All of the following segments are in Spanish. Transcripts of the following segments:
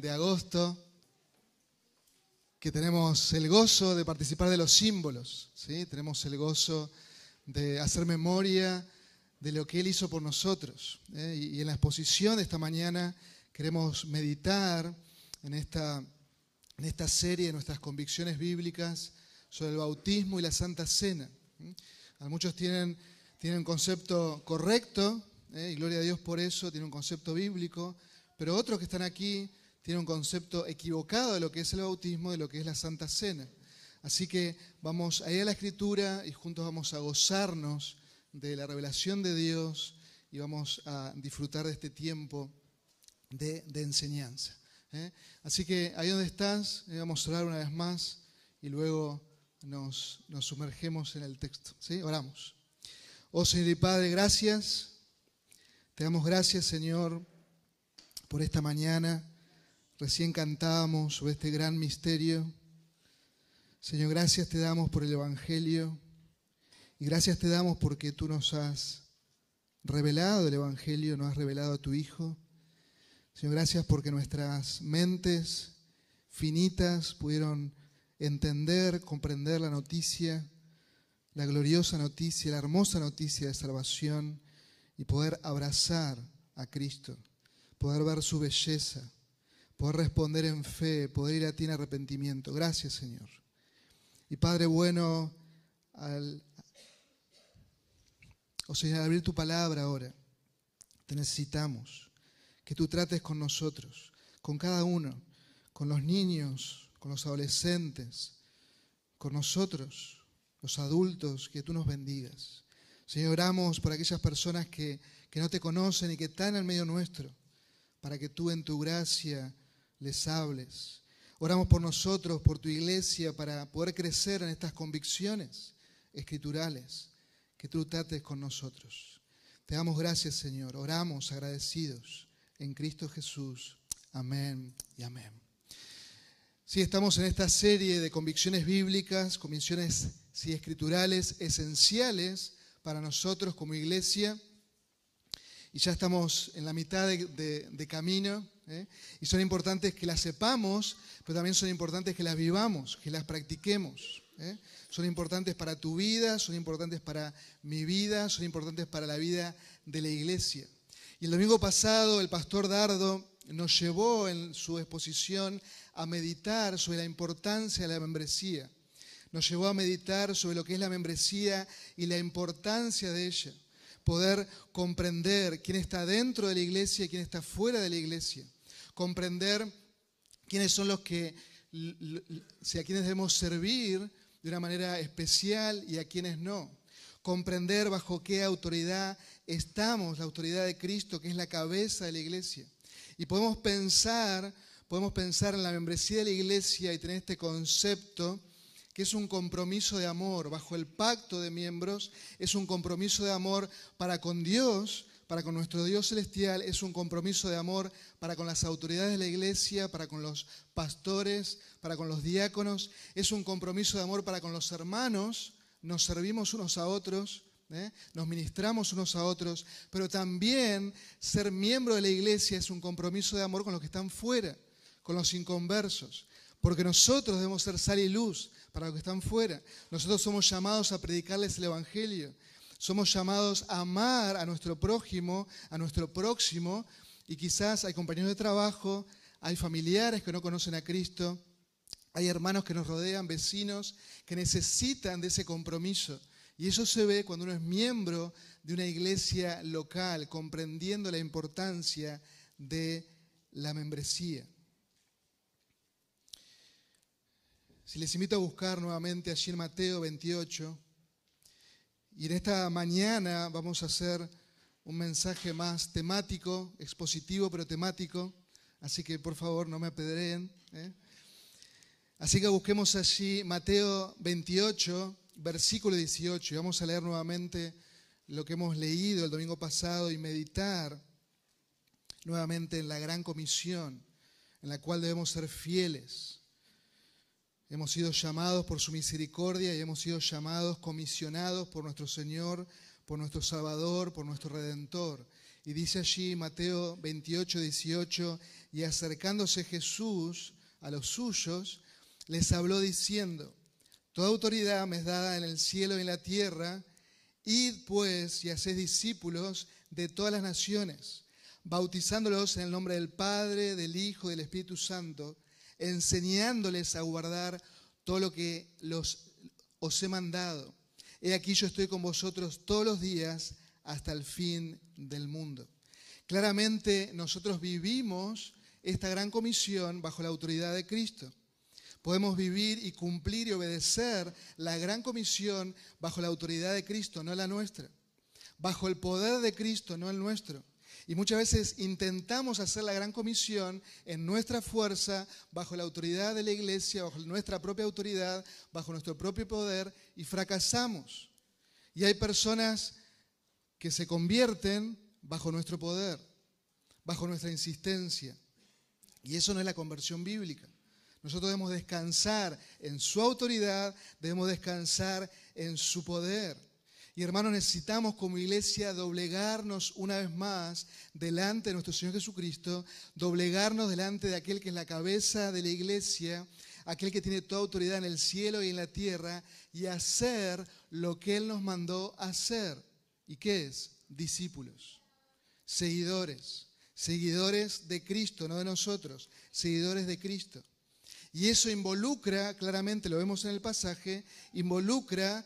de agosto, que tenemos el gozo de participar de los símbolos, ¿sí? tenemos el gozo de hacer memoria de lo que Él hizo por nosotros. ¿eh? Y, en la exposición de esta mañana queremos meditar en esta, en esta serie de nuestras convicciones bíblicas sobre el bautismo y la Santa Cena. muchos tienen, tienen un concepto correcto, ¿eh? y gloria a Dios por eso, tienen un concepto bíblico, pero otros que están aquí tienen un concepto equivocado de lo que es el bautismo, de lo que es la Santa Cena. Así que vamos a ir a la Escritura y juntos vamos a gozarnos de la revelación de Dios y vamos a disfrutar de este tiempo de, enseñanza. ¿eh? Así que ahí donde estás, eh, vamos a orar una vez más y luego nos, sumergemos en el texto. ¿sí? Oramos. Oh Señor y Padre, gracias. Te damos gracias, Señor, por esta mañana. Recién cantábamos sobre este gran misterio. Señor, gracias te damos por el Evangelio. Y gracias te damos porque tú nos has revelado el Evangelio, nos has revelado a tu Hijo. Señor, gracias porque nuestras mentes finitas pudieron entender, comprender la noticia, la gloriosa noticia, la hermosa noticia de salvación y poder abrazar a Cristo, poder ver su belleza, poder responder en fe, poder ir a ti en arrepentimiento. Gracias, Señor. Y Padre bueno, al, o sea, abrir tu palabra ahora, te necesitamos. Que tú trates con nosotros, con cada uno, con los niños, con los adolescentes, con nosotros, los adultos, que tú nos bendigas. Señor, oramos por aquellas personas que, que no te conocen y que están en medio nuestro, para que tú en tu gracia les hables. Oramos por nosotros, por tu iglesia, para poder crecer en estas convicciones escriturales que tú trates con nosotros. Te damos gracias, Señor. Oramos agradecidos en Cristo Jesús. Amén y amén. Sí, estamos en esta serie de convicciones bíblicas, convicciones sí, escriturales esenciales para nosotros como iglesia. Y ya estamos en la mitad de, camino. ¿eh? Y son importantes que las sepamos, pero también son importantes que las vivamos, que las practiquemos. ¿eh? son importantes para tu vida, son importantes para mi vida, son importantes para la vida de la iglesia. Y el domingo pasado el pastor Dardo nos llevó en su exposición a meditar sobre la importancia de la membresía. Nos llevó a meditar sobre lo que es la membresía y la importancia de ella. Poder comprender quién está dentro de la iglesia y quién está fuera de la iglesia. Comprender quiénes son los que, si a quienes debemos servir de una manera especial y a quienes no. Comprender bajo qué autoridad estamos, la autoridad de Cristo, que es la cabeza de la iglesia. Y podemos pensar, podemos pensar en la membresía de la iglesia y tener este concepto que es un compromiso de amor, bajo el pacto de miembros, es un compromiso de amor para con Dios, para con nuestro Dios celestial, es un compromiso de amor para con las autoridades de la iglesia, para con los pastores, para con los diáconos, es un compromiso de amor para con los hermanos, nos servimos unos a otros, ¿eh? nos ministramos unos a otros, pero también ser miembro de la iglesia es un compromiso de amor con los que están fuera, con los inconversos, porque nosotros debemos ser sal y luz para los que están fuera. Nosotros somos llamados a predicarles el Evangelio, somos llamados a amar a nuestro prójimo, a nuestro próximo, y quizás hay compañeros de trabajo, hay familiares que no conocen a Cristo, hay hermanos que nos rodean, vecinos, que necesitan de ese compromiso. Y eso se ve cuando uno es miembro de una iglesia local, comprendiendo la importancia de la membresía. Si les invito a buscar nuevamente allí en Mateo 28, y en esta mañana vamos a hacer un mensaje más temático, expositivo, pero temático, así que por favor no me apedreen. ¿eh? Así que busquemos allí Mateo 28, versículo 18, y vamos a leer nuevamente lo que hemos leído el domingo pasado y meditar nuevamente en la gran comisión en la cual debemos ser fieles. Hemos sido llamados por su misericordia y hemos sido llamados, comisionados por nuestro Señor por nuestro Salvador, por nuestro Redentor. Y dice allí Mateo 28, 18, y acercándose Jesús a los suyos, les habló diciendo, Toda autoridad me es dada en el cielo y en la tierra, id pues y haced discípulos de todas las naciones, bautizándolos en el nombre del Padre, del Hijo y del Espíritu Santo, enseñándoles a guardar todo lo que los, os he mandado. He aquí yo estoy con vosotros todos los días hasta el fin del mundo. Claramente nosotros vivimos esta gran comisión bajo la autoridad de Cristo. Podemos vivir y cumplir y obedecer la gran comisión bajo la autoridad de Cristo, no la nuestra. Bajo el poder de Cristo, no el nuestro. Y muchas veces intentamos hacer la gran comisión en nuestra fuerza, bajo la autoridad de la iglesia, bajo nuestra propia autoridad, bajo nuestro propio poder, y fracasamos. Y hay personas que se convierten bajo nuestro poder, bajo nuestra insistencia. Y eso no es la conversión bíblica. Nosotros debemos descansar en su autoridad, debemos descansar en su poder. Y hermanos, necesitamos como iglesia doblegarnos una vez más delante de nuestro Señor Jesucristo, doblegarnos delante de aquel que es la cabeza de la iglesia, aquel que tiene toda autoridad en el cielo y en la tierra, y hacer lo que Él nos mandó hacer. ¿Y qué es? Discípulos, seguidores, seguidores de Cristo, no de nosotros, seguidores de Cristo. Y eso involucra, claramente lo vemos en el pasaje, involucra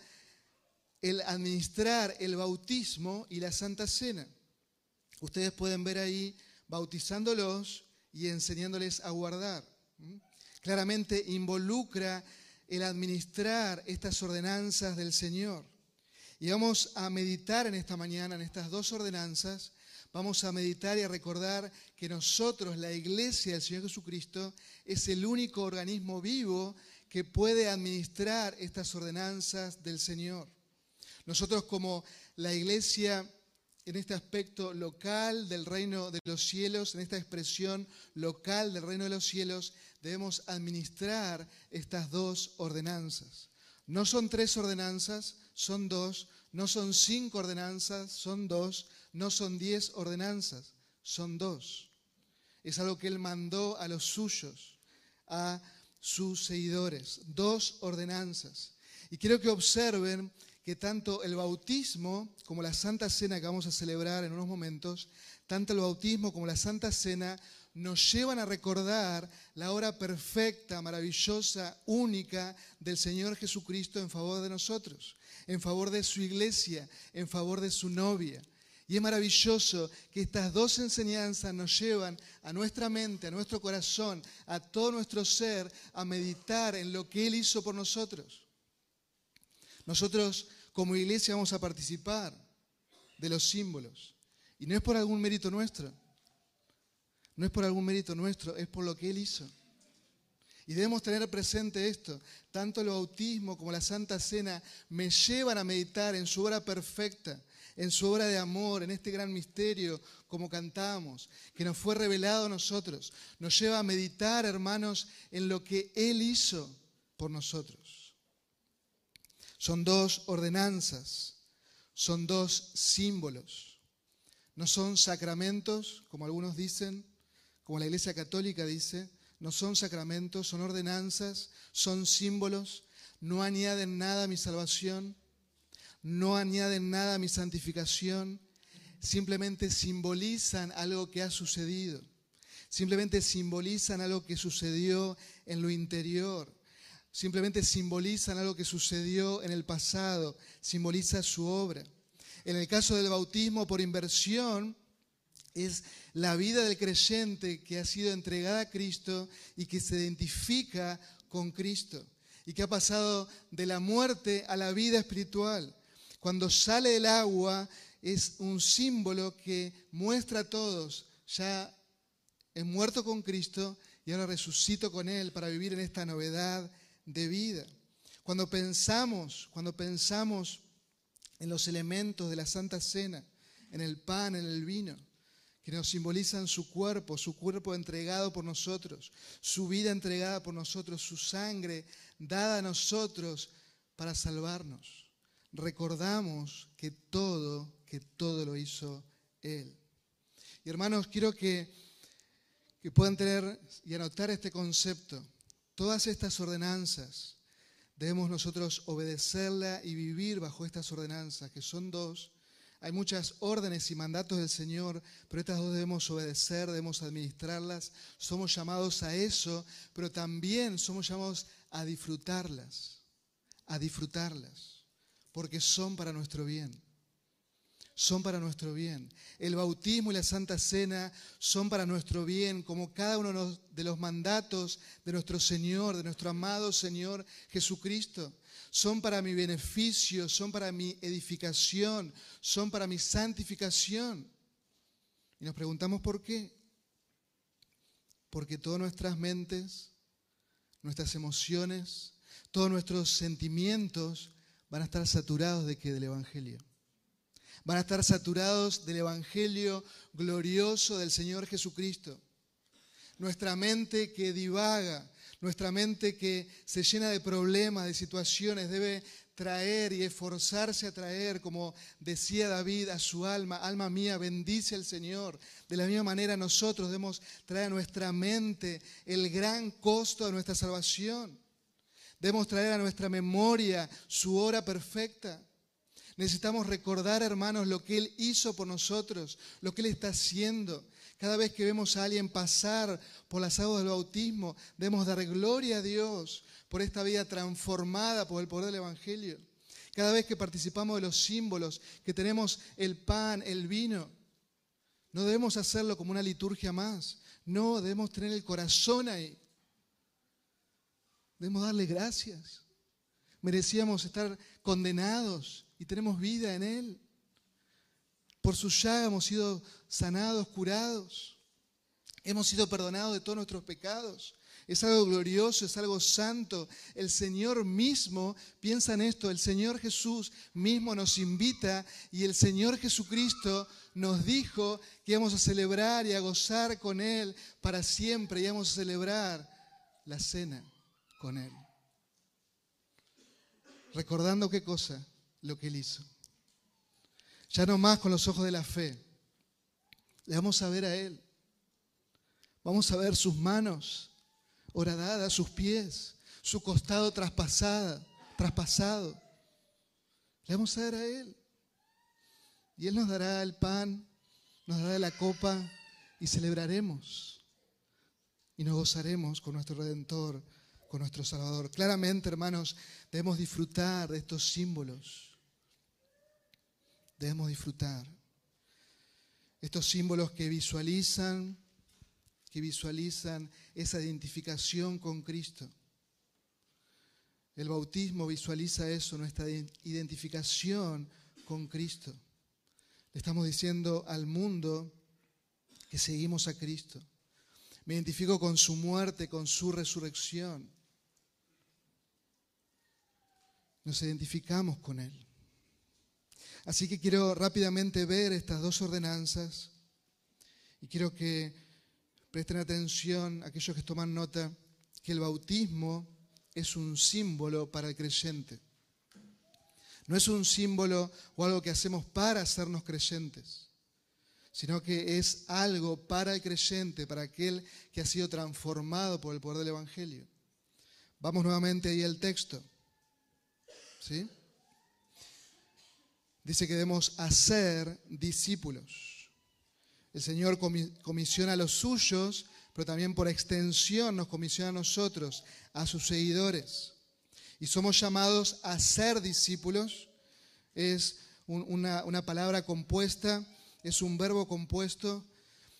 el administrar el bautismo y la Santa Cena. Ustedes pueden ver ahí bautizándolos y enseñándoles a guardar. Claramente involucra el administrar estas ordenanzas del Señor. Y vamos a meditar en esta mañana en estas dos ordenanzas. Vamos a meditar y a recordar que nosotros, la iglesia del Señor Jesucristo, es el único organismo vivo que puede administrar estas ordenanzas del Señor. Nosotros como la iglesia en este aspecto local del reino de los cielos, en esta expresión local del reino de los cielos, debemos administrar estas dos ordenanzas. No son tres ordenanzas, son dos. No son cinco ordenanzas, son dos. No son diez ordenanzas, son dos. Es algo que Él mandó a los suyos, a sus seguidores. Dos ordenanzas. Y quiero que observen que tanto el bautismo como la Santa Cena que vamos a celebrar en unos momentos, tanto el bautismo como la Santa Cena nos llevan a recordar la obra perfecta, maravillosa, única del Señor Jesucristo en favor de nosotros, en favor de su iglesia, en favor de su novia. Y es maravilloso que estas dos enseñanzas nos llevan a nuestra mente, a nuestro corazón, a todo nuestro ser, a meditar en lo que Él hizo por nosotros. Nosotros como iglesia vamos a participar de los símbolos. Y no es por algún mérito nuestro. No es por algún mérito nuestro, es por lo que Él hizo. Y debemos tener presente esto. Tanto el bautismo como la Santa Cena me llevan a meditar en su obra perfecta, en su obra de amor, en este gran misterio, como cantamos, que nos fue revelado a nosotros. Nos lleva a meditar, hermanos, en lo que Él hizo por nosotros. Son dos ordenanzas, son dos símbolos. No son sacramentos, como algunos dicen, como la Iglesia Católica dice, no son sacramentos, son ordenanzas, son símbolos, no añaden nada a mi salvación, no añaden nada a mi santificación, simplemente simbolizan algo que ha sucedido, simplemente simbolizan algo que sucedió en lo interior simplemente simbolizan algo que sucedió en el pasado, simboliza su obra. En el caso del bautismo por inversión, es la vida del creyente que ha sido entregada a Cristo y que se identifica con Cristo y que ha pasado de la muerte a la vida espiritual. Cuando sale del agua es un símbolo que muestra a todos, ya he muerto con Cristo y ahora resucito con Él para vivir en esta novedad de vida. Cuando pensamos, cuando pensamos en los elementos de la Santa Cena, en el pan, en el vino, que nos simbolizan su cuerpo, su cuerpo entregado por nosotros, su vida entregada por nosotros, su sangre dada a nosotros para salvarnos, recordamos que todo, que todo lo hizo Él. Y hermanos, quiero que, que puedan tener y anotar este concepto. Todas estas ordenanzas, debemos nosotros obedecerla y vivir bajo estas ordenanzas, que son dos. Hay muchas órdenes y mandatos del Señor, pero estas dos debemos obedecer, debemos administrarlas. Somos llamados a eso, pero también somos llamados a disfrutarlas, a disfrutarlas, porque son para nuestro bien son para nuestro bien. El bautismo y la Santa Cena son para nuestro bien, como cada uno de los mandatos de nuestro Señor, de nuestro amado Señor Jesucristo. Son para mi beneficio, son para mi edificación, son para mi santificación. Y nos preguntamos por qué. Porque todas nuestras mentes, nuestras emociones, todos nuestros sentimientos van a estar saturados de qué? Del Evangelio van a estar saturados del Evangelio glorioso del Señor Jesucristo. Nuestra mente que divaga, nuestra mente que se llena de problemas, de situaciones, debe traer y esforzarse a traer, como decía David, a su alma, alma mía, bendice al Señor. De la misma manera nosotros debemos traer a nuestra mente el gran costo de nuestra salvación. Debemos traer a nuestra memoria su hora perfecta. Necesitamos recordar, hermanos, lo que Él hizo por nosotros, lo que Él está haciendo. Cada vez que vemos a alguien pasar por las aguas del bautismo, debemos dar gloria a Dios por esta vida transformada por el poder del Evangelio. Cada vez que participamos de los símbolos, que tenemos el pan, el vino, no debemos hacerlo como una liturgia más. No, debemos tener el corazón ahí. Debemos darle gracias. Merecíamos estar condenados y tenemos vida en Él. Por su llaga hemos sido sanados, curados. Hemos sido perdonados de todos nuestros pecados. Es algo glorioso, es algo santo. El Señor mismo piensa en esto. El Señor Jesús mismo nos invita y el Señor Jesucristo nos dijo que íbamos a celebrar y a gozar con Él para siempre. Y íbamos a celebrar la cena con Él. Recordando qué cosa? Lo que Él hizo. Ya no más con los ojos de la fe. Le vamos a ver a Él. Vamos a ver sus manos horadadas, sus pies, su costado traspasada, traspasado. Le vamos a ver a Él. Y Él nos dará el pan, nos dará la copa y celebraremos. Y nos gozaremos con nuestro Redentor, con nuestro Salvador. Claramente, hermanos, debemos disfrutar de estos símbolos debemos disfrutar. Estos símbolos que visualizan, que visualizan esa identificación con Cristo. El bautismo visualiza eso, nuestra identificación con Cristo. Le estamos diciendo al mundo que seguimos a Cristo. Me identifico con su muerte, con su resurrección. Nos identificamos con Él. Así que quiero rápidamente ver estas dos ordenanzas y quiero que presten atención aquellos que toman nota que el bautismo es un símbolo para el creyente. No es un símbolo o algo que hacemos para hacernos creyentes, sino que es algo para el creyente, para aquel que ha sido transformado por el poder del Evangelio. Vamos nuevamente ahí al texto. ¿Sí? Dice que debemos hacer discípulos. El Señor comisiona a los suyos, pero también por extensión nos comisiona a nosotros, a sus seguidores. Y somos llamados a ser discípulos. Es una, una palabra compuesta, es un verbo compuesto.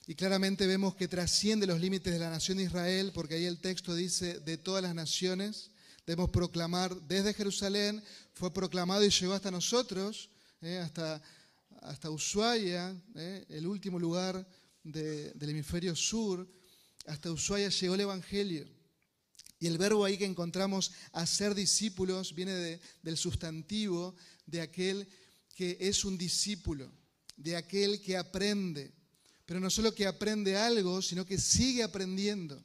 Y claramente vemos que trasciende los límites de la nación de Israel, porque ahí el texto dice de todas las naciones. Debemos proclamar desde Jerusalén, fue proclamado y llegó hasta nosotros ¿eh? hasta, hasta Ushuaia, ¿eh? el último lugar del hemisferio sur, hasta Ushuaia llegó el Evangelio. Y el verbo ahí que encontramos hacer discípulos viene del sustantivo de aquel que es un discípulo, de aquel que aprende. Pero no solo que aprende algo, sino que sigue aprendiendo.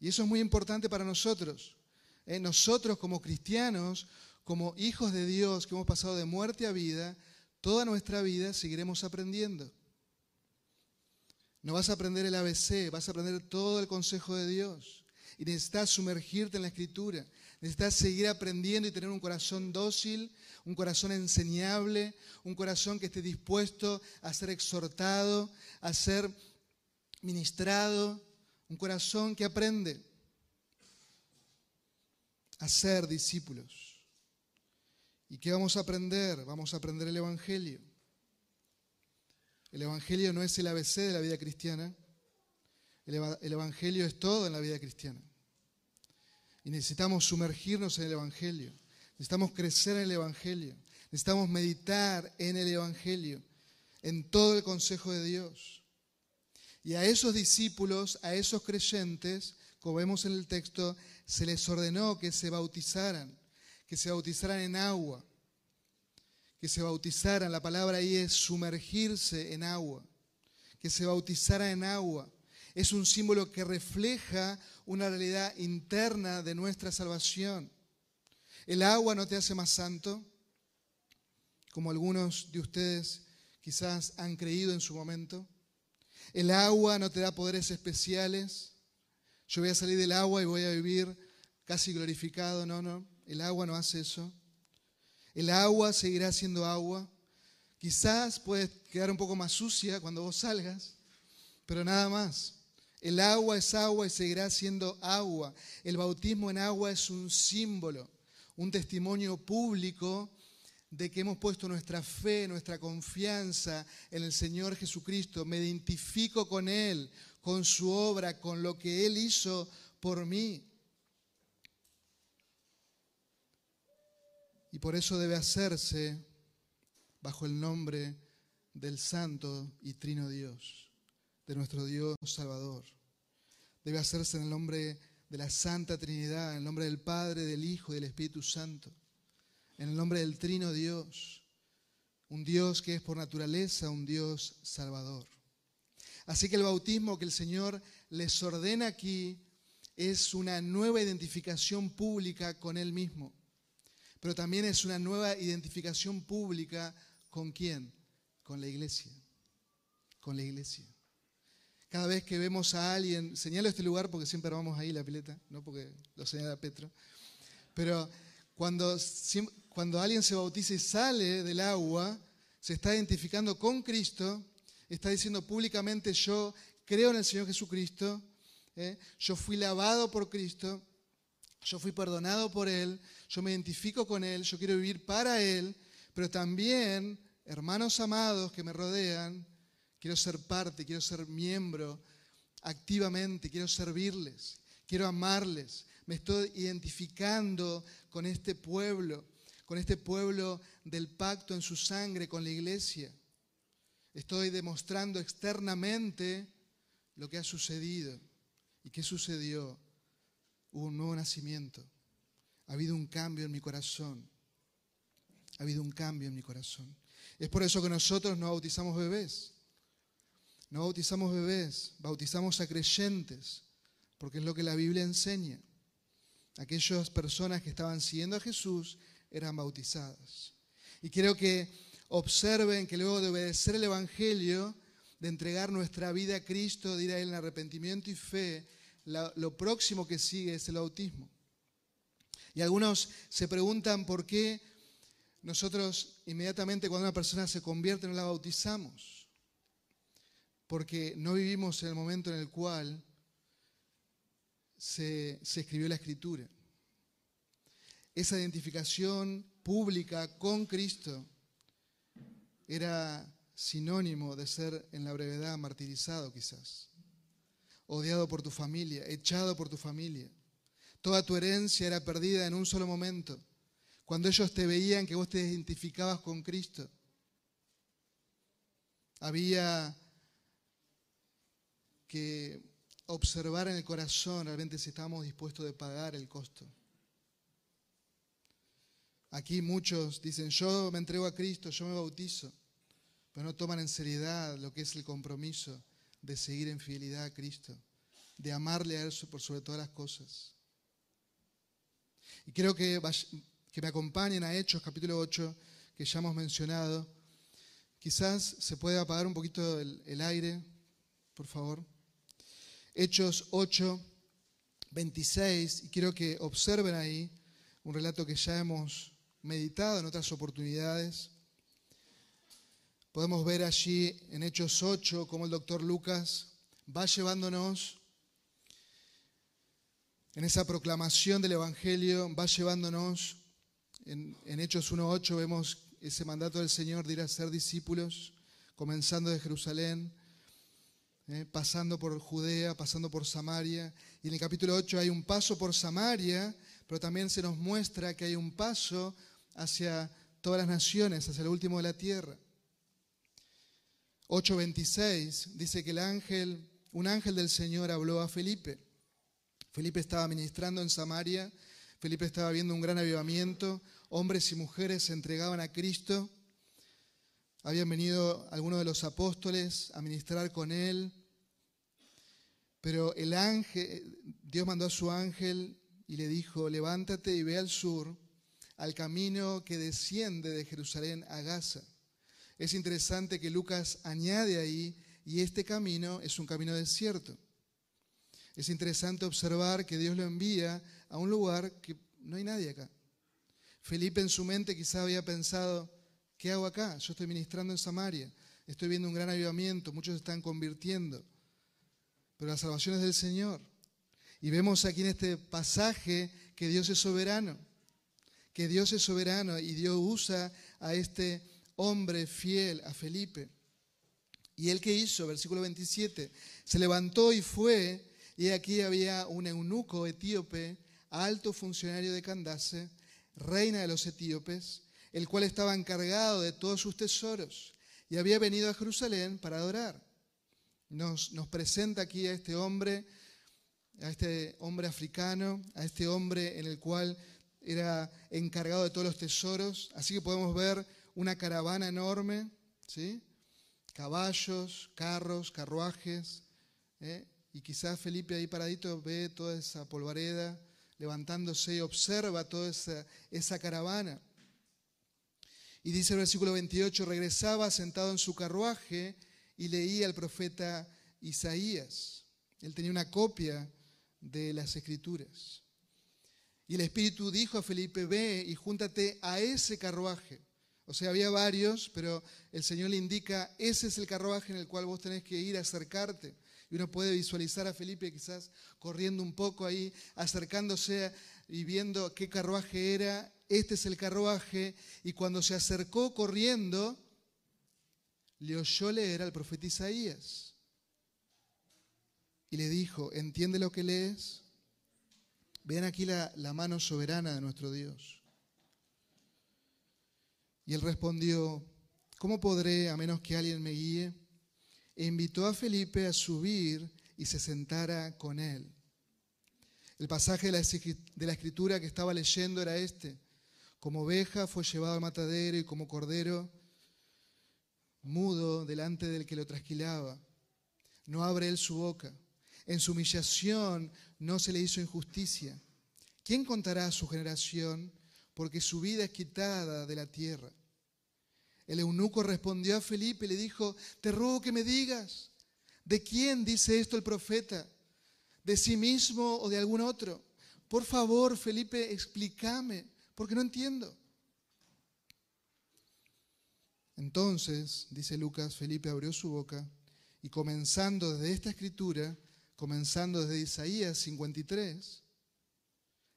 Y eso es muy importante para nosotros. ¿eh? Nosotros como cristianos como hijos de Dios que hemos pasado de muerte a vida, toda nuestra vida seguiremos aprendiendo. No vas a aprender el ABC, vas a aprender todo el consejo de Dios. Y necesitas sumergirte en la escritura. Necesitas seguir aprendiendo y tener un corazón dócil, un corazón enseñable, un corazón que esté dispuesto a ser exhortado, a ser ministrado, un corazón que aprende a ser discípulos. ¿Y qué vamos a aprender? Vamos a aprender el Evangelio. El Evangelio no es el ABC de la vida cristiana. El, Evangelio es todo en la vida cristiana. Y necesitamos sumergirnos en el Evangelio. Necesitamos crecer en el Evangelio. Necesitamos meditar en el Evangelio, en todo el consejo de Dios. Y a esos discípulos, a esos creyentes, como vemos en el texto, se les ordenó que se bautizaran, que se bautizaran en agua, que se bautizaran, la palabra ahí es sumergirse en agua, que se bautizaran en agua. Es un símbolo que refleja una realidad interna de nuestra salvación. El agua no te hace más santo, como algunos de ustedes quizás han creído en su momento. El agua no te da poderes especiales. Yo voy a salir del agua y voy a vivir casi glorificado. No, no, el agua no hace eso. El agua seguirá siendo agua. Quizás puede quedar un poco más sucia cuando vos salgas, pero nada más. El agua es agua y seguirá siendo agua. El bautismo en agua es un símbolo, un testimonio público de que hemos puesto nuestra fe, nuestra confianza en el Señor Jesucristo. Me identifico con Él con su obra, con lo que Él hizo por mí. Y por eso debe hacerse bajo el nombre del Santo y Trino Dios, de nuestro Dios Salvador. Debe hacerse en el nombre de la Santa Trinidad, en el nombre del Padre, del Hijo y del Espíritu Santo, en el nombre del Trino Dios, un Dios que es por naturaleza un Dios salvador. Así que el bautismo que el Señor les ordena aquí es una nueva identificación pública con Él mismo, pero también es una nueva identificación pública con quién? Con la iglesia, con la iglesia. Cada vez que vemos a alguien, señalo este lugar porque siempre vamos ahí la pileta, no porque lo señala Petro, pero cuando, cuando alguien se bautiza y sale del agua, se está identificando con Cristo está diciendo públicamente, yo creo en el Señor Jesucristo, ¿eh? yo fui lavado por Cristo, yo fui perdonado por Él, yo me identifico con Él, yo quiero vivir para Él, pero también, hermanos amados que me rodean, quiero ser parte, quiero ser miembro activamente, quiero servirles, quiero amarles, me estoy identificando con este pueblo, con este pueblo del pacto en su sangre, con la iglesia. Estoy demostrando externamente lo que ha sucedido. ¿Y qué sucedió? Hubo un nuevo nacimiento. Ha habido un cambio en mi corazón. Ha habido un cambio en mi corazón. Es por eso que nosotros no bautizamos bebés. No bautizamos bebés, bautizamos a creyentes, porque es lo que la Biblia enseña. Aquellas personas que estaban siguiendo a Jesús eran bautizadas. Y creo que observen que luego de obedecer el Evangelio, de entregar nuestra vida a Cristo, de ir a Él en arrepentimiento y fe, lo próximo que sigue es el bautismo. Y algunos se preguntan por qué nosotros inmediatamente cuando una persona se convierte no la bautizamos. Porque no vivimos en el momento en el cual se, se escribió la escritura. Esa identificación pública con Cristo era sinónimo de ser en la brevedad martirizado quizás, odiado por tu familia, echado por tu familia. Toda tu herencia era perdida en un solo momento, cuando ellos te veían que vos te identificabas con Cristo. Había que observar en el corazón realmente si estábamos dispuestos de pagar el costo. Aquí muchos dicen, yo me entrego a Cristo, yo me bautizo, pero no toman en seriedad lo que es el compromiso de seguir en fidelidad a Cristo, de amarle a Él por sobre todas las cosas. Y creo que que me acompañen a Hechos capítulo 8, que ya hemos mencionado. Quizás se puede apagar un poquito el, el aire, por favor. Hechos 8, 26, y quiero que observen ahí un relato que ya hemos meditado en otras oportunidades. Podemos ver allí en Hechos 8 cómo el doctor Lucas va llevándonos en esa proclamación del Evangelio, va llevándonos, en, Hechos 1.8 vemos ese mandato del Señor de ir a ser discípulos, comenzando de Jerusalén, eh, pasando por Judea, pasando por Samaria. Y en el capítulo 8 hay un paso por Samaria, pero también se nos muestra que hay un paso hacia todas las naciones, hacia el último de la tierra. 8.26 dice que el ángel, un ángel del Señor habló a Felipe. Felipe estaba ministrando en Samaria, Felipe estaba viendo un gran avivamiento, hombres y mujeres se entregaban a Cristo, habían venido algunos de los apóstoles a ministrar con él, pero el ángel, Dios mandó a su ángel y le dijo, levántate y ve al sur, al camino que desciende de Jerusalén a Gaza. Es interesante que Lucas añade ahí, y este camino es un camino desierto. Es interesante observar que Dios lo envía a un lugar que no hay nadie acá. Felipe en su mente quizá había pensado, ¿qué hago acá? Yo estoy ministrando en Samaria, estoy viendo un gran avivamiento, muchos están convirtiendo, pero la salvación es del Señor. Y vemos aquí en este pasaje que Dios es soberano, que Dios es soberano y Dios usa a este hombre fiel a Felipe. ¿Y él qué hizo? Versículo 27. Se levantó y fue, y aquí había un eunuco etíope, alto funcionario de Candace, reina de los etíopes, el cual estaba encargado de todos sus tesoros y había venido a Jerusalén para adorar. Nos, nos presenta aquí a este hombre, a este hombre africano, a este hombre en el cual era encargado de todos los tesoros. Así que podemos ver una caravana enorme, ¿sí? caballos, carros, carruajes, ¿eh? y quizás Felipe ahí paradito ve toda esa polvareda levantándose y observa toda esa, esa caravana. Y dice el versículo 28, regresaba sentado en su carruaje y leía al profeta Isaías. Él tenía una copia de las escrituras. Y el Espíritu dijo a Felipe, ve y júntate a ese carruaje. O sea, había varios, pero el Señor le indica, ese es el carruaje en el cual vos tenés que ir a acercarte. Y uno puede visualizar a Felipe quizás corriendo un poco ahí, acercándose y viendo qué carruaje era. Este es el carruaje. Y cuando se acercó corriendo, le oyó leer al profeta Isaías. Y le dijo, ¿entiende lo que lees? Ven aquí la, la mano soberana de nuestro Dios. Y él respondió, ¿cómo podré a menos que alguien me guíe? E invitó a Felipe a subir y se sentara con él. El pasaje de la, escritura que estaba leyendo era este. Como oveja fue llevado al matadero y como cordero mudo delante del que lo trasquilaba. No abre él su boca. En su humillación no se le hizo injusticia. ¿Quién contará a su generación? Porque su vida es quitada de la tierra. El eunuco respondió a Felipe y le dijo, te ruego que me digas, ¿de quién dice esto el profeta? ¿De sí mismo o de algún otro? Por favor, Felipe, explícame, porque no entiendo. Entonces, dice Lucas, Felipe abrió su boca y comenzando desde esta escritura, comenzando desde Isaías 53,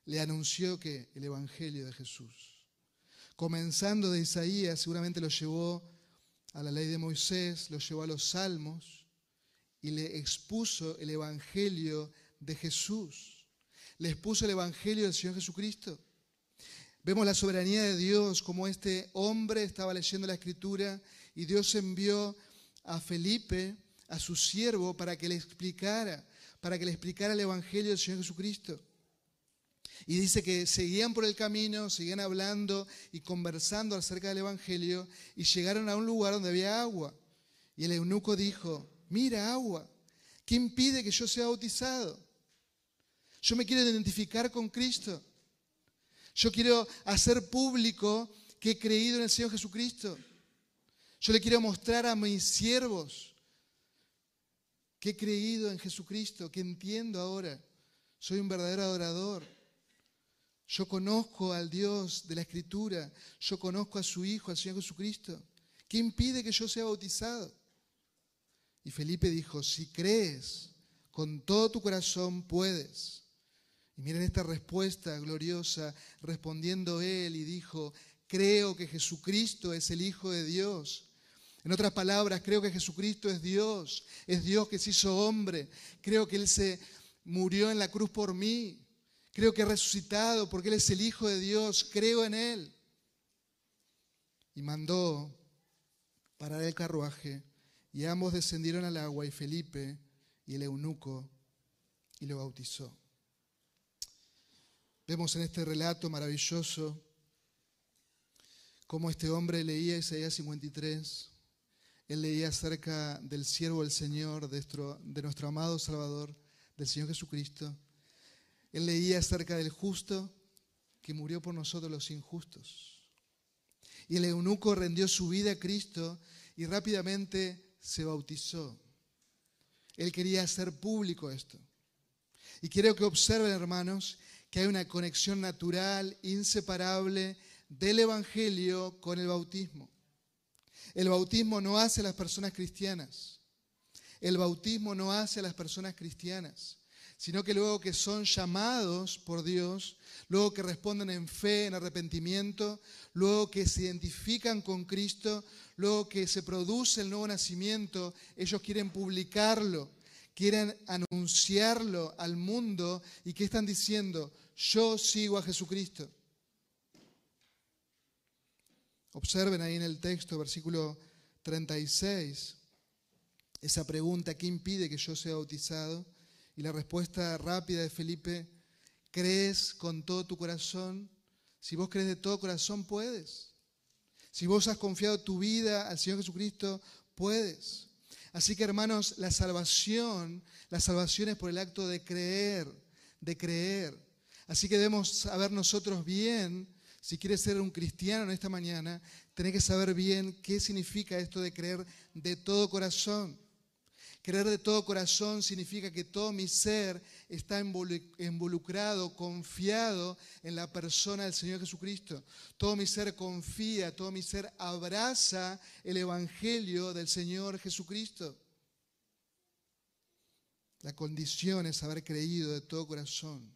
le anunció que el Evangelio de Jesús. Comenzando de Isaías, seguramente lo llevó a la ley de Moisés, lo llevó a los salmos y le expuso el Evangelio de Jesús. Le expuso el Evangelio del Señor Jesucristo. Vemos la soberanía de Dios, como este hombre estaba leyendo la escritura y Dios envió a Felipe, a su siervo, para que le explicara, para que le explicara el Evangelio del Señor Jesucristo. Y dice que seguían por el camino, seguían hablando y conversando acerca del Evangelio y llegaron a un lugar donde había agua. Y el eunuco dijo, mira agua, ¿qué impide que yo sea bautizado? Yo me quiero identificar con Cristo. Yo quiero hacer público que he creído en el Señor Jesucristo. Yo le quiero mostrar a mis siervos que he creído en Jesucristo, que entiendo ahora. Soy un verdadero adorador. Yo conozco al Dios de la Escritura. Yo conozco a su Hijo, al Señor Jesucristo. ¿Qué impide que yo sea bautizado? Y Felipe dijo, si crees con todo tu corazón, puedes. Y miren esta respuesta gloriosa, respondiendo él y dijo, creo que Jesucristo es el Hijo de Dios. En otras palabras, creo que Jesucristo es Dios, es Dios que se hizo hombre. Creo que Él se murió en la cruz por mí. Creo que ha resucitado porque Él es el Hijo de Dios. Creo en Él. Y mandó parar el carruaje y ambos descendieron al agua y Felipe y el eunuco y lo bautizó. Vemos en este relato maravilloso cómo este hombre leía Isaías 53. Él leía acerca del siervo del Señor, de nuestro, de nuestro amado Salvador, del Señor Jesucristo. Él leía acerca del justo que murió por nosotros los injustos. Y el eunuco rendió su vida a Cristo y rápidamente se bautizó. Él quería hacer público esto. Y quiero que observen, hermanos, que hay una conexión natural, inseparable del Evangelio con el bautismo. El bautismo no hace a las personas cristianas. El bautismo no hace a las personas cristianas sino que luego que son llamados por Dios, luego que responden en fe, en arrepentimiento, luego que se identifican con Cristo, luego que se produce el nuevo nacimiento, ellos quieren publicarlo, quieren anunciarlo al mundo y que están diciendo, yo sigo a Jesucristo. Observen ahí en el texto, versículo 36, esa pregunta, ¿qué impide que yo sea bautizado? Y la respuesta rápida de Felipe, ¿crees con todo tu corazón? Si vos crees de todo corazón, puedes. Si vos has confiado tu vida al Señor Jesucristo, puedes. Así que hermanos, la salvación, la salvación es por el acto de creer, de creer. Así que debemos saber nosotros bien, si quieres ser un cristiano en esta mañana, tenés que saber bien qué significa esto de creer de todo corazón. Creer de todo corazón significa que todo mi ser está involucrado, confiado en la persona del Señor Jesucristo. Todo mi ser confía, todo mi ser abraza el Evangelio del Señor Jesucristo. La condición es haber creído de todo corazón.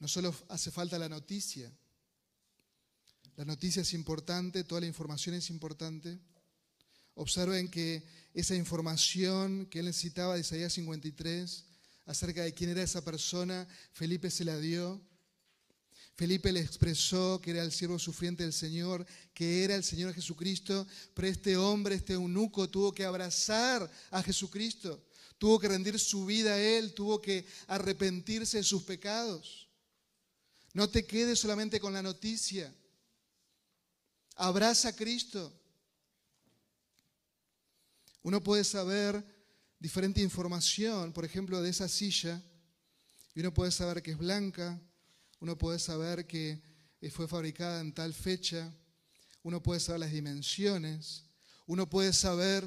No solo hace falta la noticia. La noticia es importante, toda la información es importante. Observen que esa información que él necesitaba de Isaías 53 acerca de quién era esa persona, Felipe se la dio. Felipe le expresó que era el siervo sufriente del Señor, que era el Señor Jesucristo, pero este hombre, este eunuco, tuvo que abrazar a Jesucristo, tuvo que rendir su vida a Él, tuvo que arrepentirse de sus pecados. No te quedes solamente con la noticia, abraza a Cristo. Uno puede saber diferente información, por ejemplo, de esa silla, y uno puede saber que es blanca, uno puede saber que fue fabricada en tal fecha, uno puede saber las dimensiones, uno puede saber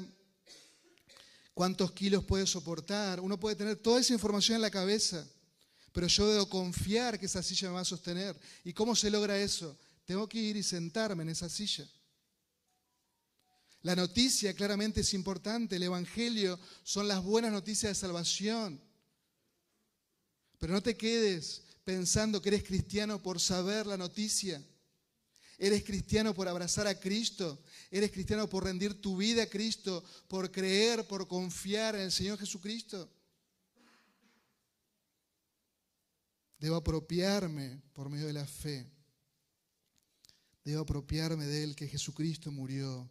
cuántos kilos puede soportar, uno puede tener toda esa información en la cabeza, pero yo debo confiar que esa silla me va a sostener. ¿Y cómo se logra eso? Tengo que ir y sentarme en esa silla. La noticia claramente es importante, el Evangelio son las buenas noticias de salvación. Pero no te quedes pensando que eres cristiano por saber la noticia. Eres cristiano por abrazar a Cristo. Eres cristiano por rendir tu vida a Cristo, por creer, por confiar en el Señor Jesucristo. Debo apropiarme por medio de la fe. Debo apropiarme de Él que Jesucristo murió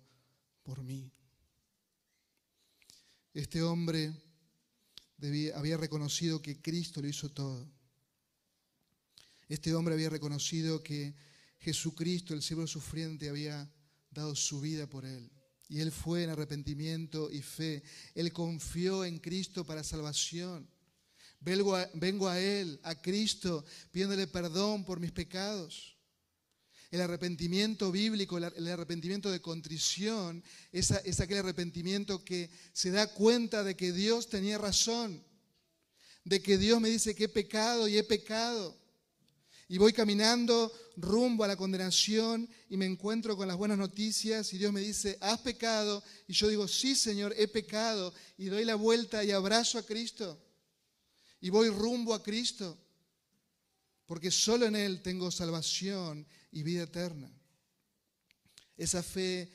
por mí. Este hombre había reconocido que Cristo lo hizo todo. Este hombre había reconocido que Jesucristo, el siervo sufriente, había dado su vida por él. Y él fue en arrepentimiento y fe. Él confió en Cristo para salvación. Vengo a, vengo a Él, a Cristo, pidiéndole perdón por mis pecados. El arrepentimiento bíblico, el arrepentimiento de contrición, es, aquel arrepentimiento que se da cuenta de que Dios tenía razón, de que Dios me dice que he pecado y he pecado. Y voy caminando rumbo a la condenación y me encuentro con las buenas noticias y Dios me dice, has pecado. Y yo digo, sí Señor, he pecado. Y doy la vuelta y abrazo a Cristo. Y voy rumbo a Cristo. Porque solo en Él tengo salvación y vida eterna. Esa fe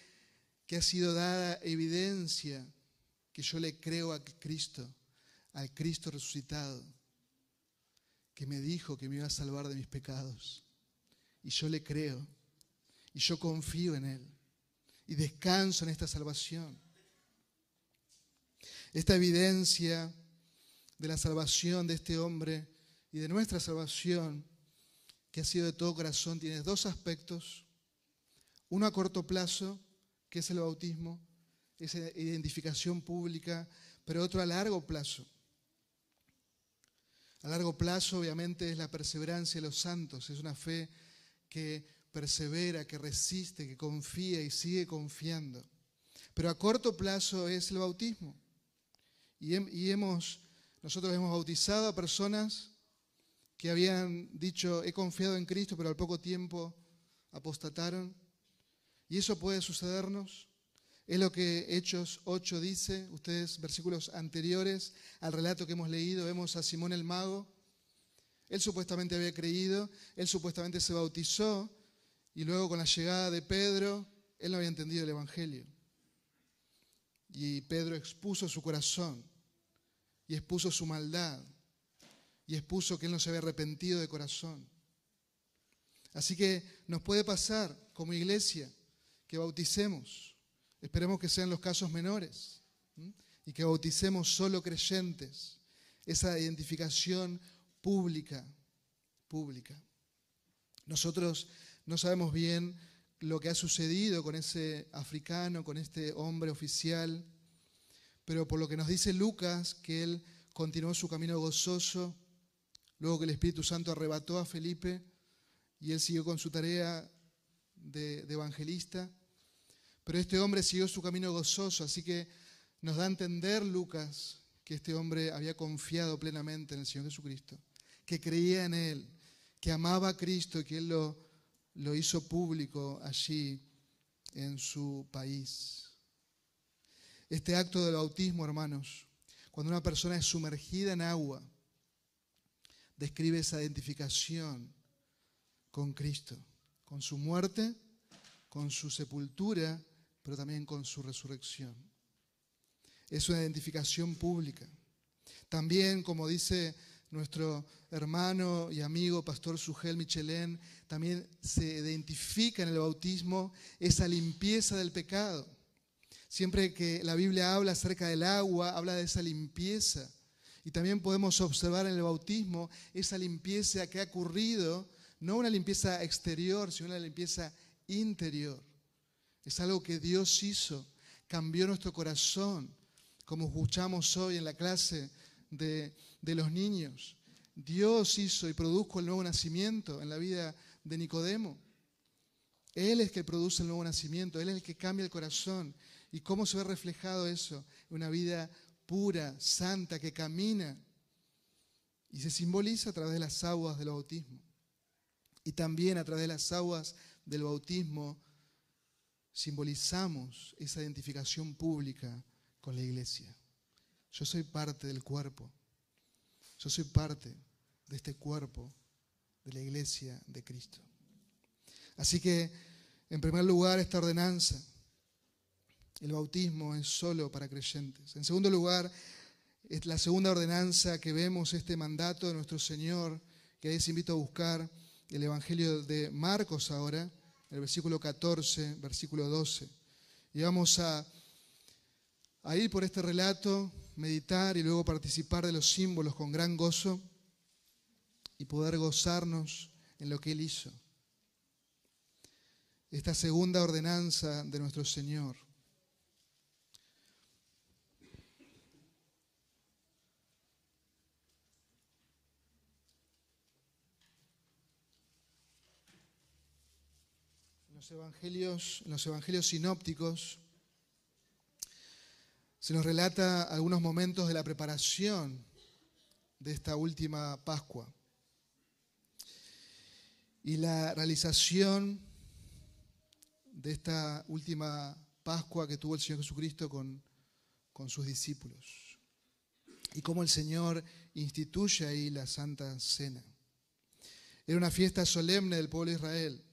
que ha sido dada evidencia que yo le creo a Cristo, al Cristo resucitado que me dijo que me iba a salvar de mis pecados. Y yo le creo. Y yo confío en Él. Y descanso en esta salvación. Esta evidencia de la salvación de este hombre y de nuestra salvación, que ha sido de todo corazón, tiene dos aspectos. Uno a corto plazo, que es el bautismo, esa identificación pública, pero otro a largo plazo a largo plazo, obviamente, es la perseverancia de los santos, es una fe que persevera, que resiste, que confía y sigue confiando. Pero a corto plazo es el bautismo. Y, hemos, nosotros hemos bautizado a personas que habían dicho, he confiado en Cristo, pero al poco tiempo apostataron. Y eso puede sucedernos. Es lo que Hechos 8 dice, ustedes versículos anteriores al relato que hemos leído, vemos a Simón el mago. Él supuestamente había creído, él supuestamente se bautizó y luego con la llegada de Pedro, él no había entendido el Evangelio. Y Pedro expuso su corazón y expuso su maldad y expuso que él no se había arrepentido de corazón. Así que nos puede pasar como iglesia que bauticemos Esperemos que sean los casos menores y que bauticemos solo creyentes. Esa identificación pública, pública. Nosotros no sabemos bien lo que ha sucedido con ese africano, con este hombre oficial, pero por lo que nos dice Lucas, que él continuó su camino gozoso, luego que el Espíritu Santo arrebató a Felipe y él siguió con su tarea de, evangelista. Pero este hombre siguió su camino gozoso, así que nos da a entender Lucas que este hombre había confiado plenamente en el Señor Jesucristo, que creía en Él, que amaba a Cristo y que Él lo, lo hizo público allí en su país. Este acto del bautismo, hermanos, cuando una persona es sumergida en agua, describe esa identificación con Cristo, con su muerte, con su sepultura pero también con su resurrección. Es una identificación pública. También, como dice nuestro hermano y amigo pastor Sugel Michelén, también se identifica en el bautismo esa limpieza del pecado. Siempre que la Biblia habla acerca del agua, habla de esa limpieza. Y también podemos observar en el bautismo esa limpieza que ha ocurrido, no una limpieza exterior, sino una limpieza interior. Es algo que Dios hizo, cambió nuestro corazón, como escuchamos hoy en la clase de, los niños. Dios hizo y produjo el nuevo nacimiento en la vida de Nicodemo. Él es el que produce el nuevo nacimiento, Él es el que cambia el corazón. ¿Y cómo se ve reflejado eso? Una vida pura, santa, que camina. Y se simboliza a través de las aguas del bautismo. Y también a través de las aguas del bautismo simbolizamos esa identificación pública con la iglesia. Yo soy parte del cuerpo. Yo soy parte de este cuerpo de la iglesia de Cristo. Así que, en primer lugar, esta ordenanza, el bautismo es solo para creyentes. En segundo lugar, es la segunda ordenanza que vemos, este mandato de nuestro Señor, que les invito a buscar el Evangelio de Marcos ahora, el versículo 14, versículo 12. Y vamos a, a ir por este relato, meditar y luego participar de los símbolos con gran gozo y poder gozarnos en lo que Él hizo. Esta segunda ordenanza de nuestro Señor. Evangelios, en los evangelios sinópticos se nos relata algunos momentos de la preparación de esta última Pascua. Y la realización de esta última Pascua que tuvo el Señor Jesucristo con, con sus discípulos. Y cómo el Señor instituye ahí la Santa Cena. Era una fiesta solemne del pueblo de Israel,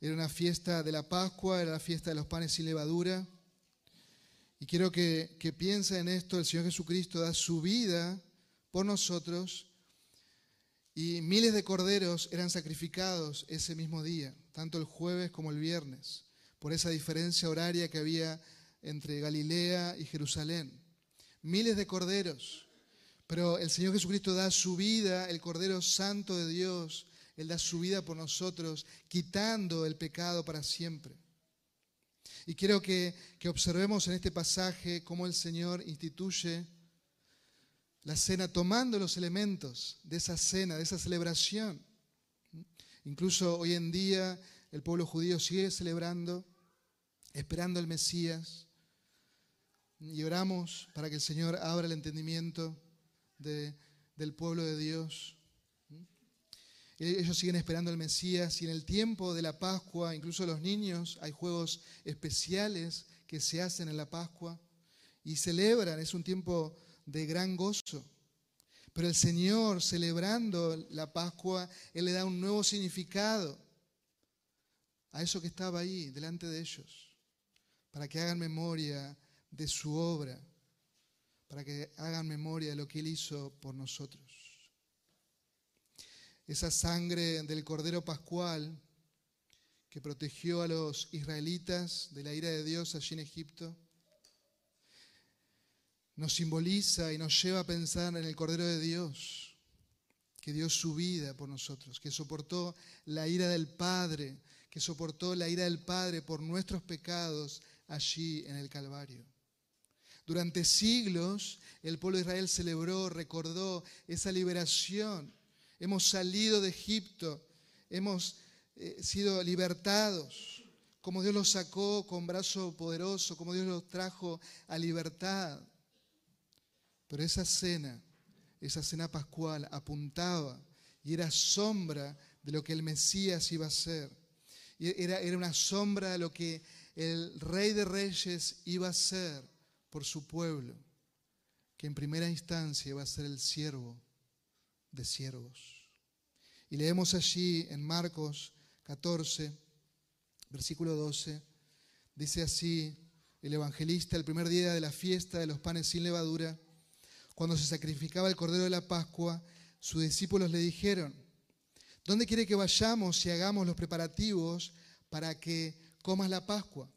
era una fiesta de la Pascua, era la fiesta de los panes sin levadura. Y quiero que, que piense en esto, el Señor Jesucristo da su vida por nosotros y miles de corderos eran sacrificados ese mismo día, tanto el jueves como el viernes, por esa diferencia horaria que había entre Galilea y Jerusalén. Miles de corderos, pero el Señor Jesucristo da su vida, el Cordero Santo de Dios, Él da su vida por nosotros, quitando el pecado para siempre. Y quiero que, observemos en este pasaje cómo el Señor instituye la cena tomando los elementos de esa cena, de esa celebración. Incluso hoy en día el pueblo judío sigue celebrando, esperando al Mesías. Y oramos para que el Señor abra el entendimiento del pueblo de Dios. Ellos siguen esperando al Mesías y en el tiempo de la Pascua, incluso los niños, hay juegos especiales que se hacen en la Pascua y celebran, es un tiempo de gran gozo. Pero el Señor, celebrando la Pascua, Él le da un nuevo significado a eso que estaba ahí delante de ellos, para que hagan memoria de su obra, para que hagan memoria de lo que Él hizo por nosotros. Esa sangre del Cordero Pascual que protegió a los israelitas de la ira de Dios allí en Egipto, nos simboliza y nos lleva a pensar en el Cordero de Dios, que dio su vida por nosotros, que soportó la ira del Padre, que soportó la ira del Padre por nuestros pecados allí en el Calvario. Durante siglos el pueblo de Israel celebró, recordó esa liberación. Hemos salido de Egipto, hemos eh, sido libertados, como Dios los sacó con brazo poderoso, como Dios los trajo a libertad. Pero esa cena, esa cena pascual apuntaba y era sombra de lo que el Mesías iba a ser. Era, era una sombra de lo que el Rey de Reyes iba a ser por su pueblo, que en primera instancia iba a ser el siervo de siervos. Y leemos allí en Marcos 14, versículo 12, dice así el evangelista, el primer día de la fiesta de los panes sin levadura, cuando se sacrificaba el cordero de la Pascua, sus discípulos le dijeron, ¿dónde quiere que vayamos y hagamos los preparativos para que comas la Pascua?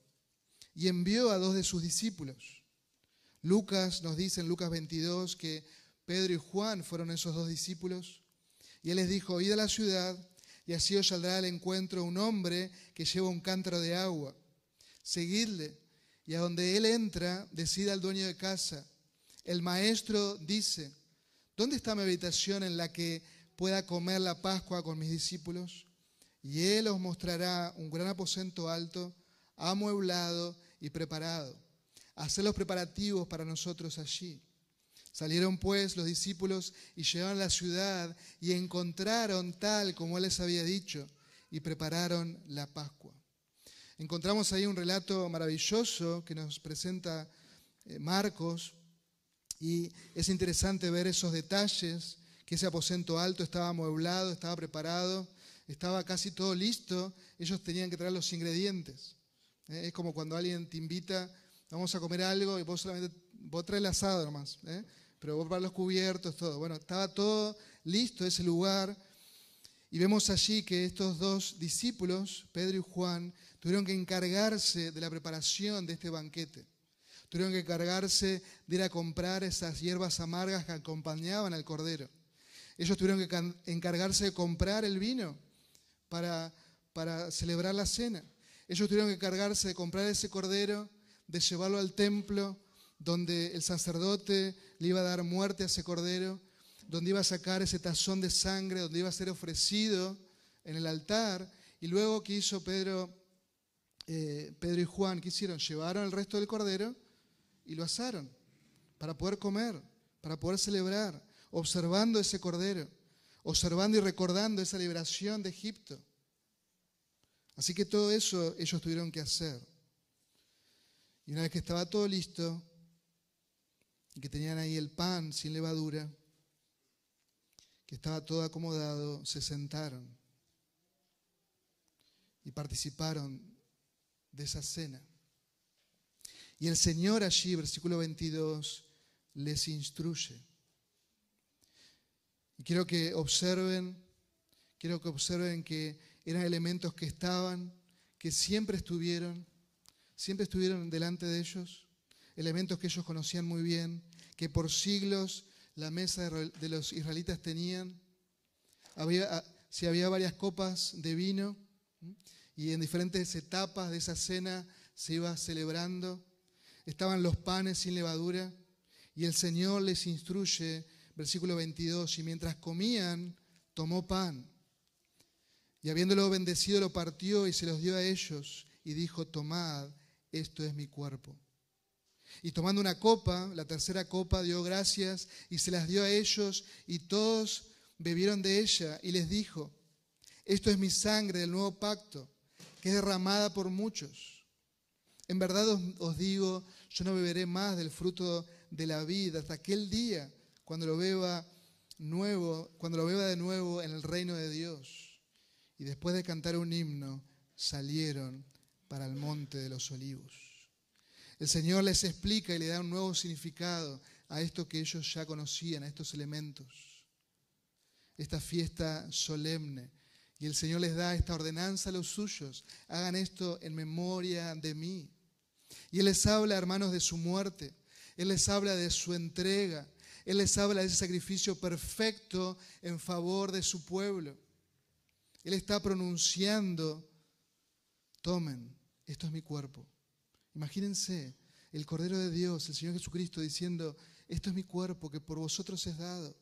Y envió a dos de sus discípulos. Lucas nos dice en Lucas 22 que Pedro y Juan fueron esos dos discípulos. Y él les dijo, id a la ciudad y así os saldrá al encuentro un hombre que lleva un cántaro de agua. Seguidle y a donde él entra, decida al dueño de casa el maestro dice, ¿dónde está mi habitación en la que pueda comer la Pascua con mis discípulos? Y él os mostrará un gran aposento alto, amueblado y preparado. Hacer los preparativos para nosotros allí. Salieron pues los discípulos y llegaron a la ciudad y encontraron tal como él les había dicho y prepararon la Pascua. Encontramos ahí un relato maravilloso que nos presenta eh, Marcos y es interesante ver esos detalles, que ese aposento alto estaba amueblado, estaba preparado, estaba casi todo listo, ellos tenían que traer los ingredientes. ¿eh? Es como cuando alguien te invita, vamos a comer algo y vos solamente, vos traes el asado nomás, ¿eh? pero vos para los cubiertos, todo. Bueno, estaba todo listo ese lugar. Y vemos allí que estos dos discípulos, Pedro y Juan, tuvieron que encargarse de la preparación de este banquete. Tuvieron que cargarse de ir a comprar esas hierbas amargas que acompañaban al cordero. Ellos tuvieron que encargarse de comprar el vino para, para celebrar la cena. Ellos tuvieron que encargarse de comprar ese cordero, de llevarlo al templo, donde el sacerdote le iba a dar muerte a ese cordero, donde iba a sacar ese tazón de sangre, donde iba a ser ofrecido en el altar. Y luego, ¿qué hizo Pedro eh, Pedro y Juan, ¿qué hicieron? Llevaron el resto del cordero y lo asaron para poder comer, para poder celebrar, observando ese cordero, observando y recordando esa liberación de Egipto. Así que todo eso ellos tuvieron que hacer. Y una vez que estaba todo listo, que tenían ahí el pan sin levadura, que estaba todo acomodado, se sentaron y participaron de esa cena. Y el Señor allí, versículo 22, les instruye. Y quiero que observen, quiero que observen que eran elementos que estaban, que siempre estuvieron, siempre estuvieron delante de ellos, elementos que ellos conocían muy bien, que por siglos la mesa de los israelitas tenían. Había, ah, si había varias copas de vino y en diferentes etapas de esa cena se iba celebrando, estaban los panes sin levadura y el Señor les instruye, versículo 22, y mientras comían, tomó pan. Y habiéndolo bendecido, lo partió y se los dio a ellos y dijo, tomad, esto es mi cuerpo. Y tomando una copa, la tercera copa, dio gracias y se las dio a ellos y todos bebieron de ella y les dijo, esto es mi sangre del nuevo pacto, que es derramada por muchos. En verdad os, digo, yo no beberé más del fruto de la vida hasta aquel día cuando lo beba nuevo, cuando lo beba de nuevo en el reino de Dios. Y después de cantar un himno, salieron para el monte de los olivos. El Señor les explica y le da un nuevo significado a esto que ellos ya conocían, a estos elementos. Esta fiesta solemne. Y el Señor les da esta ordenanza a los suyos. Hagan esto en memoria de mí. Y Él les habla, hermanos, de su muerte. Él les habla de su entrega. Él les habla de ese sacrificio perfecto en favor de su pueblo. Él está pronunciando, tomen, esto es mi cuerpo. Imagínense el Cordero de Dios, el Señor Jesucristo, diciendo, esto es mi cuerpo que por vosotros es dado.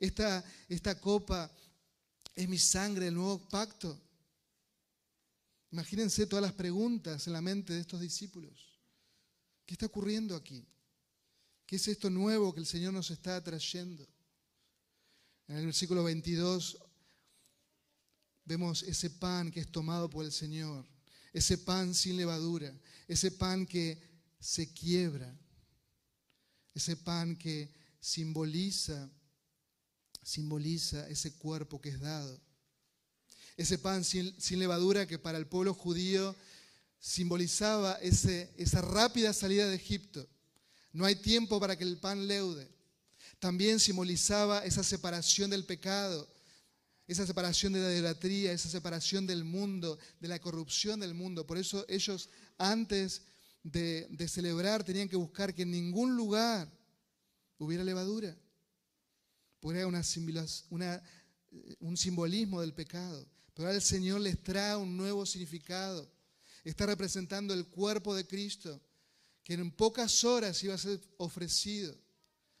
Esta, esta copa es mi sangre del nuevo pacto. Imagínense todas las preguntas en la mente de estos discípulos. ¿Qué está ocurriendo aquí? ¿Qué es esto nuevo que el Señor nos está trayendo? En el versículo 22 vemos ese pan que es tomado por el Señor, ese pan sin levadura, ese pan que se quiebra, ese pan que simboliza simboliza ese cuerpo que es dado. Ese pan sin, levadura que para el pueblo judío simbolizaba ese, esa rápida salida de Egipto. No hay tiempo para que el pan leude. También simbolizaba esa separación del pecado, esa separación de la idolatría, esa separación del mundo, de la corrupción del mundo. Por eso ellos antes de, celebrar tenían que buscar que en ningún lugar hubiera levadura. Porque era una, una, un simbolismo del pecado. Pero ahora el Señor les trae un nuevo significado. Está representando el cuerpo de Cristo, que en pocas horas iba a ser ofrecido,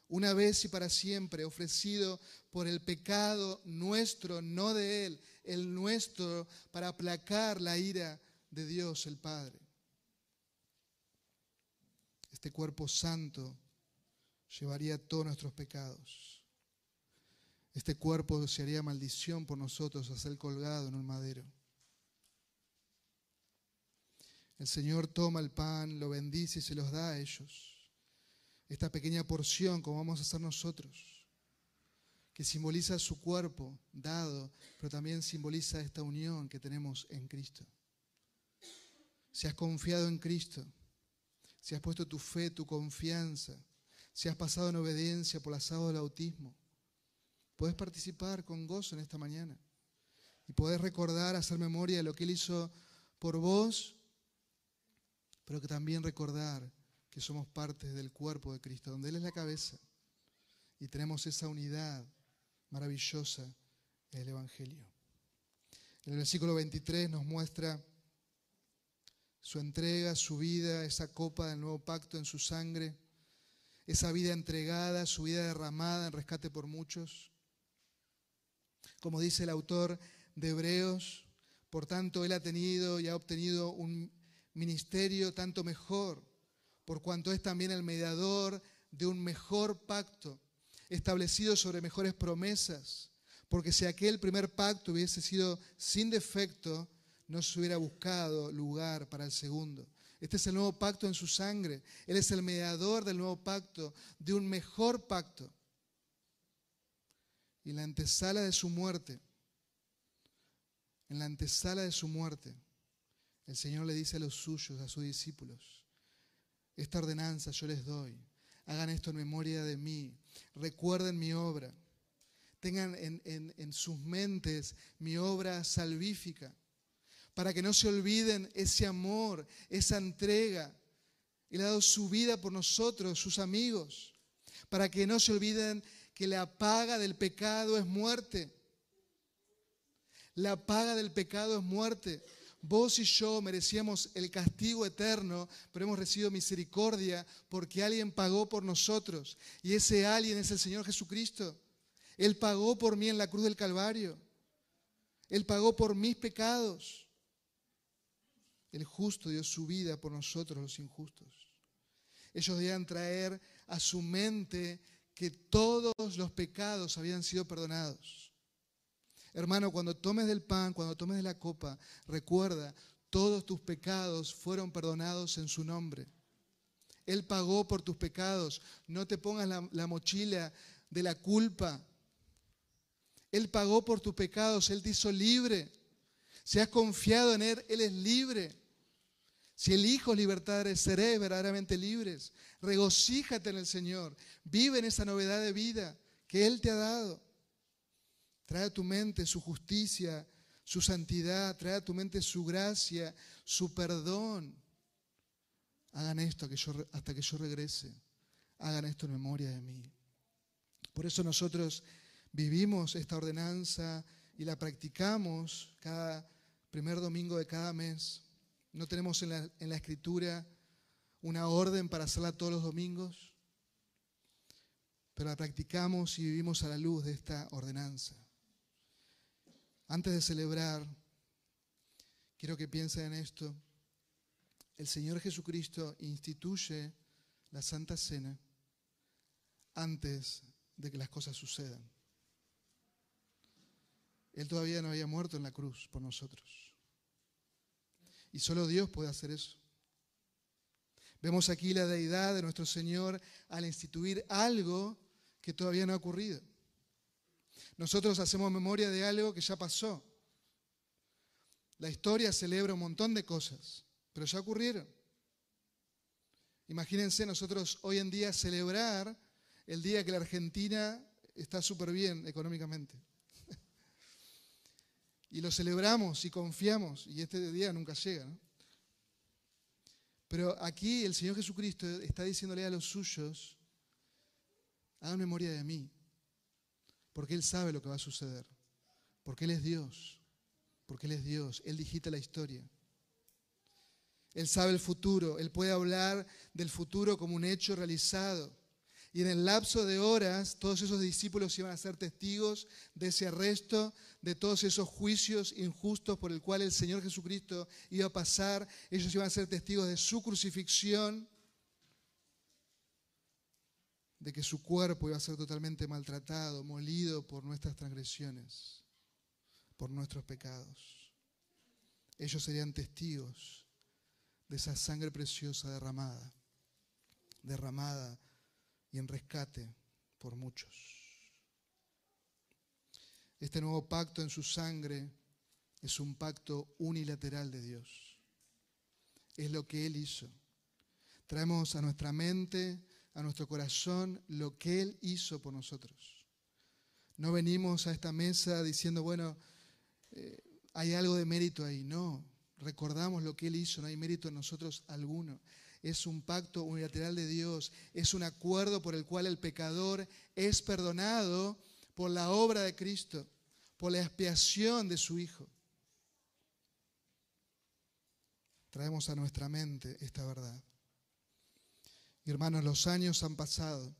una vez y para siempre, ofrecido por el pecado nuestro, no de Él, el nuestro, para aplacar la ira de Dios el Padre. Este cuerpo santo llevaría todos nuestros pecados. Este cuerpo se haría maldición por nosotros a ser colgado en un madero. El Señor toma el pan, lo bendice y se los da a ellos. Esta pequeña porción, como vamos a hacer nosotros, que simboliza su cuerpo dado, pero también simboliza esta unión que tenemos en Cristo. Si has confiado en Cristo, si has puesto tu fe, tu confianza, si has pasado en obediencia por la sábado del autismo, puedes participar con gozo en esta mañana y puedes recordar, hacer memoria de lo que Él hizo por vos pero que también recordar que somos parte del cuerpo de Cristo, donde Él es la cabeza y tenemos esa unidad maravillosa el Evangelio. En el versículo 23 nos muestra su entrega, su vida, esa copa del nuevo pacto en su sangre, esa vida entregada, su vida derramada en rescate por muchos. Como dice el autor de Hebreos, Por tanto, Él ha tenido y ha obtenido un ministerio tanto mejor, por cuanto es también el mediador de un mejor pacto, establecido sobre mejores promesas. Porque si aquel primer pacto hubiese sido sin defecto, no se hubiera buscado lugar para el segundo. Este es el nuevo pacto en su sangre. Él es el mediador del nuevo pacto, de un mejor pacto. Y en la antesala de su muerte, en la antesala de su muerte, el Señor le dice a los suyos, a sus discípulos, esta ordenanza yo les doy, hagan esto en memoria de mí, recuerden mi obra, tengan en, en sus mentes mi obra salvífica, para que no se olviden ese amor, esa entrega. Él ha dado su vida por nosotros, sus amigos, para que no se olviden que la paga del pecado es muerte. La paga del pecado es muerte. Vos y yo merecíamos el castigo eterno, pero hemos recibido misericordia porque alguien pagó por nosotros. Y ese alguien es el Señor Jesucristo. Él pagó por mí en la cruz del Calvario. Él pagó por mis pecados. El justo dio su vida por nosotros los injustos. Ellos debían traer a su mente que todos los pecados habían sido perdonados. Hermano, cuando tomes del pan, cuando tomes de la copa, recuerda, todos tus pecados fueron perdonados en su nombre. Él pagó por tus pecados. No te pongas la, la, mochila de la culpa. Él pagó por tus pecados. Él te hizo libre. Si has confiado en Él, Él es libre. Si elijo libertad, seré verdaderamente libres. Regocíjate en el Señor. Vive en esa novedad de vida que Él te ha dado. Trae a tu mente su justicia, su santidad. Trae a tu mente su gracia, su perdón. Hagan esto hasta que yo regrese. Hagan esto en memoria de mí. Por eso nosotros vivimos esta ordenanza y la practicamos cada primer domingo de cada mes. No tenemos en la, escritura una orden para hacerla todos los domingos, pero la practicamos y vivimos a la luz de esta ordenanza. Antes de celebrar, quiero que piensen en esto. El Señor Jesucristo instituye la Santa Cena antes de que las cosas sucedan. Él todavía no había muerto en la cruz por nosotros. Y solo Dios puede hacer eso. Vemos aquí la deidad de nuestro Señor al instituir algo que todavía no ha ocurrido. Nosotros hacemos memoria de algo que ya pasó. La historia celebra un montón de cosas, pero ya ocurrieron. Imagínense nosotros hoy en día celebrar el día que la Argentina está súper bien económicamente y lo celebramos y confiamos, y este día nunca llega. ¿no? Pero aquí el Señor Jesucristo está diciéndole a los suyos, hagan memoria de mí, porque Él sabe lo que va a suceder, porque Él es Dios, porque Él es Dios, Él digita la historia. Él sabe el futuro, Él puede hablar del futuro como un hecho realizado. Y en el lapso de horas, todos esos discípulos iban a ser testigos de ese arresto, de todos esos juicios injustos por el cual el Señor Jesucristo iba a pasar. Ellos iban a ser testigos de su crucifixión, de que su cuerpo iba a ser totalmente maltratado, molido por nuestras transgresiones, por nuestros pecados. Ellos serían testigos de esa sangre preciosa derramada, derramada y en rescate por muchos. Este nuevo pacto en su sangre es un pacto unilateral de Dios. Es lo que Él hizo. Traemos a nuestra mente, a nuestro corazón, lo que Él hizo por nosotros. No venimos a esta mesa diciendo, bueno, eh, hay algo de mérito ahí. No, recordamos lo que Él hizo, no hay mérito en nosotros alguno es un pacto unilateral de Dios, es un acuerdo por el cual el pecador es perdonado por la obra de Cristo, por la expiación de su Hijo. Traemos a nuestra mente esta verdad. Hermanos, los años han pasado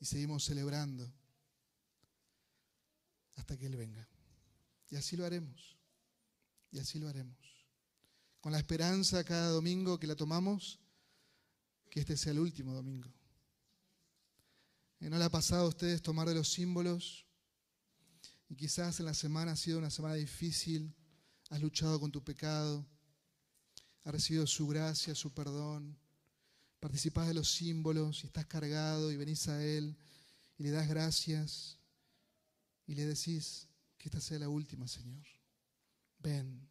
y seguimos celebrando hasta que Él venga. Y así lo haremos. Y así lo haremos. Con la esperanza cada domingo que la tomamos, que este sea el último domingo. ¿No le ha pasado a ustedes tomar de los símbolos? Y quizás en la semana ha sido una semana difícil, has luchado con tu pecado, has recibido su gracia, su perdón, participas de los símbolos y estás cargado y venís a Él y le das gracias y le decís que esta sea la última, Señor. Ven,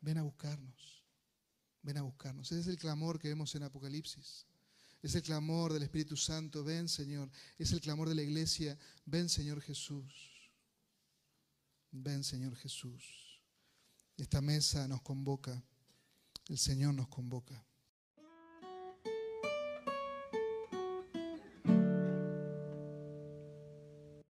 ven a buscarnos, ven a buscarnos. Ese es el clamor que vemos en Apocalipsis. Es el clamor del Espíritu Santo, ven Señor. Es el clamor de la iglesia, ven Señor Jesús. Ven Señor Jesús. Esta mesa nos convoca, el Señor nos convoca.